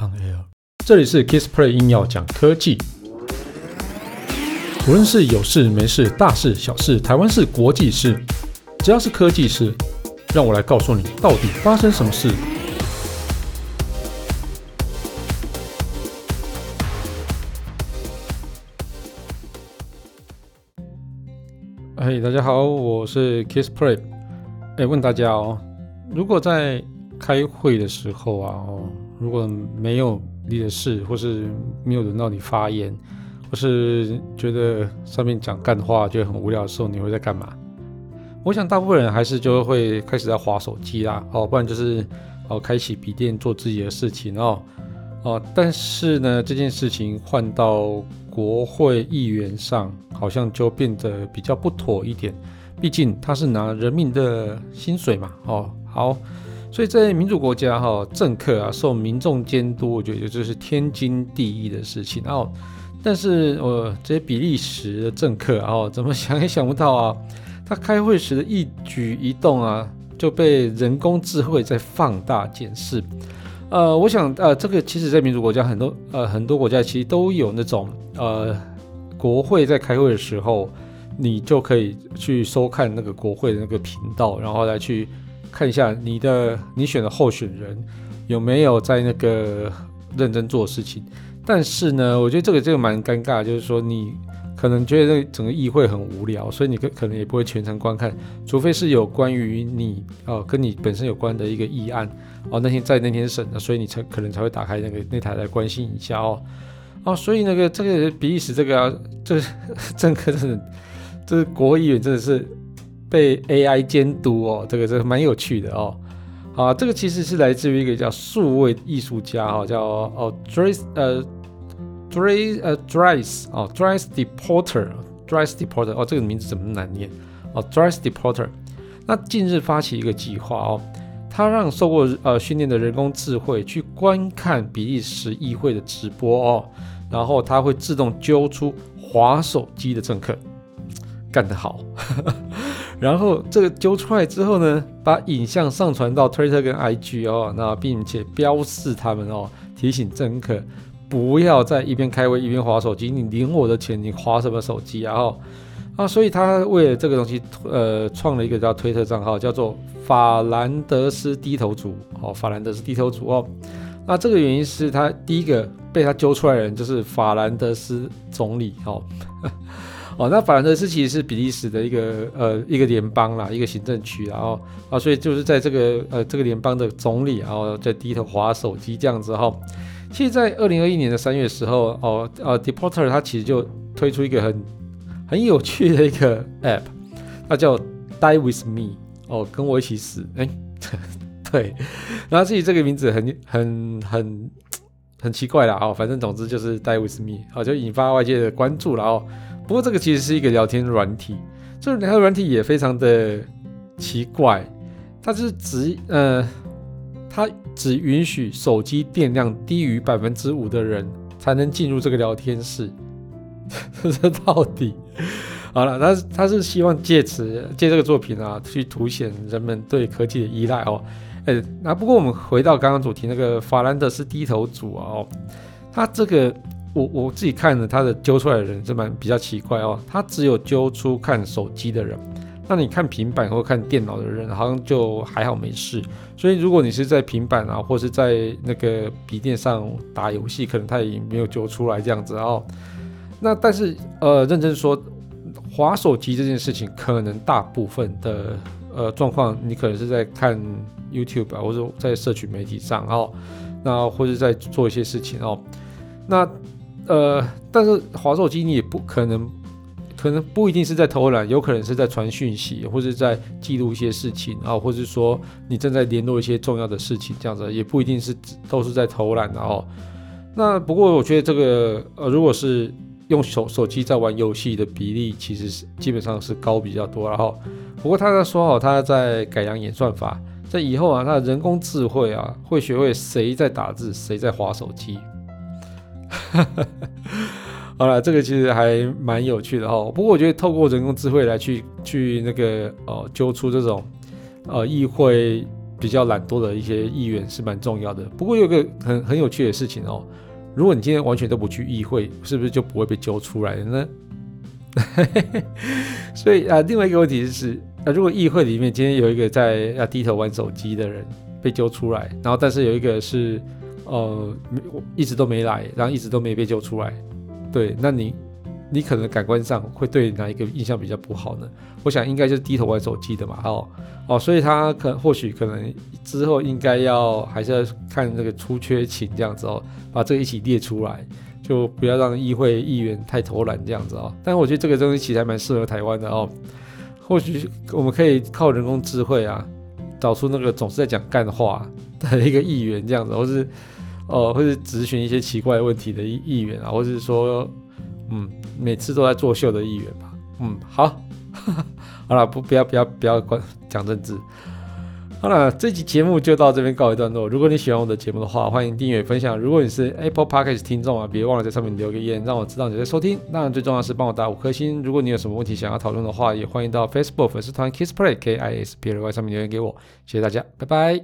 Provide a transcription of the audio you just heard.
On Air，这里是 Kissplay 硬要讲科技，无论是有事没事、大事小事、台湾事、国际事，只要是科技事，让我来告诉你到底发生什么事。嘿，hey, 大家好，我是 Kissplay。哎，问大家哦，如果在开会的时候啊，哦。如果没有你的事，或是没有轮到你发言，或是觉得上面讲干话觉得很无聊的时候，你会在干嘛？我想大部分人还是就会开始在滑手机啦，哦，不然就是哦开启笔电做自己的事情哦，哦，但是呢，这件事情换到国会议员上，好像就变得比较不妥一点，毕竟他是拿人民的薪水嘛，哦，好。所以在民主国家哈，政客啊受民众监督，我觉得这是天经地义的事情。然后，但是呃，这些比利时的政客啊，怎么想也想不到啊，他开会时的一举一动啊，就被人工智慧在放大检视。呃，我想呃，这个其实在民主国家很多呃很多国家其实都有那种呃，国会在开会的时候，你就可以去收看那个国会的那个频道，然后来去。看一下你的你选的候选人有没有在那个认真做事情，但是呢，我觉得这个这个蛮尴尬，就是说你可能觉得整个议会很无聊，所以你可可能也不会全程观看，除非是有关于你哦跟你本身有关的一个议案哦，那天在那天审的，所以你才可能才会打开那个那台来关心一下哦哦，所以那个这个比利时这个啊，这个政客真的，这个国会议员真的是。被 AI 监督哦，这个这个蛮有趣的哦。啊，这个其实是来自于一个叫数位艺术家哈，叫哦 Dries 呃 Dries 呃 Dress 哦 Dress Deporter，Dress Deporter 哦，这个名字怎么难念哦 Dress Deporter。那近日发起一个计划哦，他让受过呃训练的人工智慧去观看比利时议会的直播哦，然后他会自动揪出滑手机的政客，干得好。然后这个揪出来之后呢，把影像上传到 Twitter 跟 IG 哦，那并且标示他们哦，提醒政客不要再一边开会一边划手机。你领我的钱，你划什么手机啊？哦啊，所以他为了这个东西，呃，创了一个叫推特账号，叫做法兰德斯低头族哦，法兰德斯低头族哦。那这个原因是他第一个被他揪出来的人就是法兰德斯总理哦。哦，那法兰德斯其实是比利时的一个呃一个联邦啦，一个行政区，然后啊，所以就是在这个呃这个联邦的总理，然后在低头滑手机这样子哈。其实，在二零二一年的三月时候，哦呃，Depoter 他其实就推出一个很很有趣的一个 App，它叫 Die with Me，哦，跟我一起死，哎，对，然后自己这个名字很很很很奇怪啦，哦，反正总之就是 Die with Me，就引发外界的关注了哦。不过这个其实是一个聊天软体，这聊天软体也非常的奇怪，它是只呃，它只允许手机电量低于百分之五的人才能进入这个聊天室。这到底好了，他他是希望借此借这个作品啊，去凸显人们对科技的依赖哦。哎，那不过我们回到刚刚主题，那个法兰德是低头族啊，哦，他这个。我我自己看了他的揪出来的人，是蛮比较奇怪哦。他只有揪出看手机的人，那你看平板或看电脑的人，好像就还好没事。所以如果你是在平板啊，或是在那个笔电上打游戏，可能他也没有揪出来这样子哦。那但是呃，认真说，滑手机这件事情，可能大部分的呃状况，你可能是在看 YouTube 啊，或者在社群媒体上哦，那或者在做一些事情哦，那。呃，但是滑手机你也不可能，可能不一定是在偷懒，有可能是在传讯息，或者在记录一些事情啊，或者说你正在联络一些重要的事情，这样子也不一定是都是在偷懒的哦。那不过我觉得这个呃，如果是用手手机在玩游戏的比例，其实是基本上是高比较多。然后，不过他在说好，他在改良演算法，在以后啊，他的人工智慧啊，会学会谁在打字，谁在滑手机。好了，这个其实还蛮有趣的哦。不过我觉得透过人工智慧来去去那个呃揪出这种呃议会比较懒惰的一些议员是蛮重要的。不过有个很很有趣的事情哦，如果你今天完全都不去议会，是不是就不会被揪出来呢？所以啊，另外一个问题是，啊，如果议会里面今天有一个在啊低头玩手机的人被揪出来，然后但是有一个是呃一直都没来，然后一直都没被揪出来，对，那你你可能感官上会对哪一个印象比较不好呢？我想应该就是低头玩手机的嘛，哦哦，所以他可或许可能之后应该要还是要看那个出缺勤这样子哦，把这个一起列出来。就不要让议会议员太偷懒这样子哦，但我觉得这个东西其实还蛮适合台湾的哦。或许我们可以靠人工智慧啊，找出那个总是在讲干话的一个议员这样子，或是呃，或是咨询一些奇怪问题的议议员啊，或是说嗯，每次都在作秀的议员吧。嗯，好，好了，不不要不要不要讲政治。好了，这期节目就到这边告一段落。如果你喜欢我的节目的话，欢迎订阅分享。如果你是 Apple Podcast 听众啊，别忘了在上面留个言，让我知道你在收听。当然，最重要是帮我打五颗星。如果你有什么问题想要讨论的话，也欢迎到 Facebook 粉丝团 Kiss Play K I S P L Y 上面留言给我。谢谢大家，拜拜。